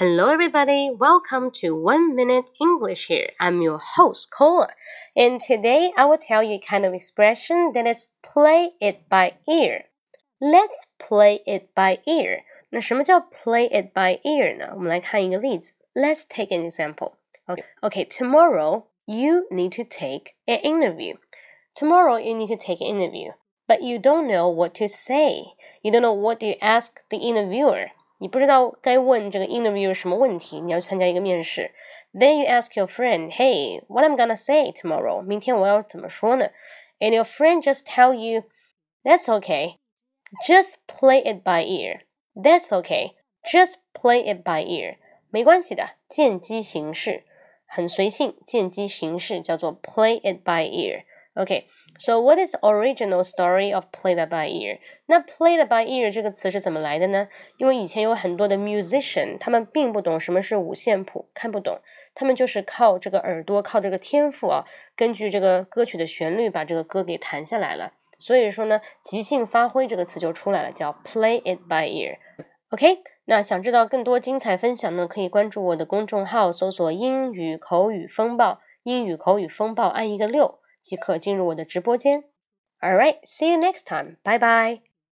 Hello, everybody. Welcome to One Minute English here. I'm your host, Cola. And today I will tell you a kind of expression that is play it by ear. Let's play it by ear. 那什么叫 play it by ear 呢？我们来看一个例子。Let's take an example. Okay, okay. Tomorrow you need to take an interview. Tomorrow you need to take an interview, but you don't know what to say. You don't know what to ask the interviewer. 你不知道该问这个 interview 什么问题，你要去参加一个面试。Then you ask your friend, "Hey, what I'm gonna say tomorrow?" 明天我要怎么说呢？And your friend just tell you, "That's okay, just play it by ear." That's okay, just play it by ear. 没关系的，见机行事，很随性，见机行事叫做 play it by ear。Okay, so what is original story of play that by ear？那 play that by ear 这个词是怎么来的呢？因为以前有很多的 musician，他们并不懂什么是五线谱，看不懂，他们就是靠这个耳朵，靠这个天赋啊，根据这个歌曲的旋律把这个歌给弹下来了。所以说呢，即兴发挥这个词就出来了，叫 play it by ear。OK，那想知道更多精彩分享呢，可以关注我的公众号，搜索“英语口语风暴”，英语口语风暴按一个六。即可进入我的直播间。All right, see you next time. Bye bye.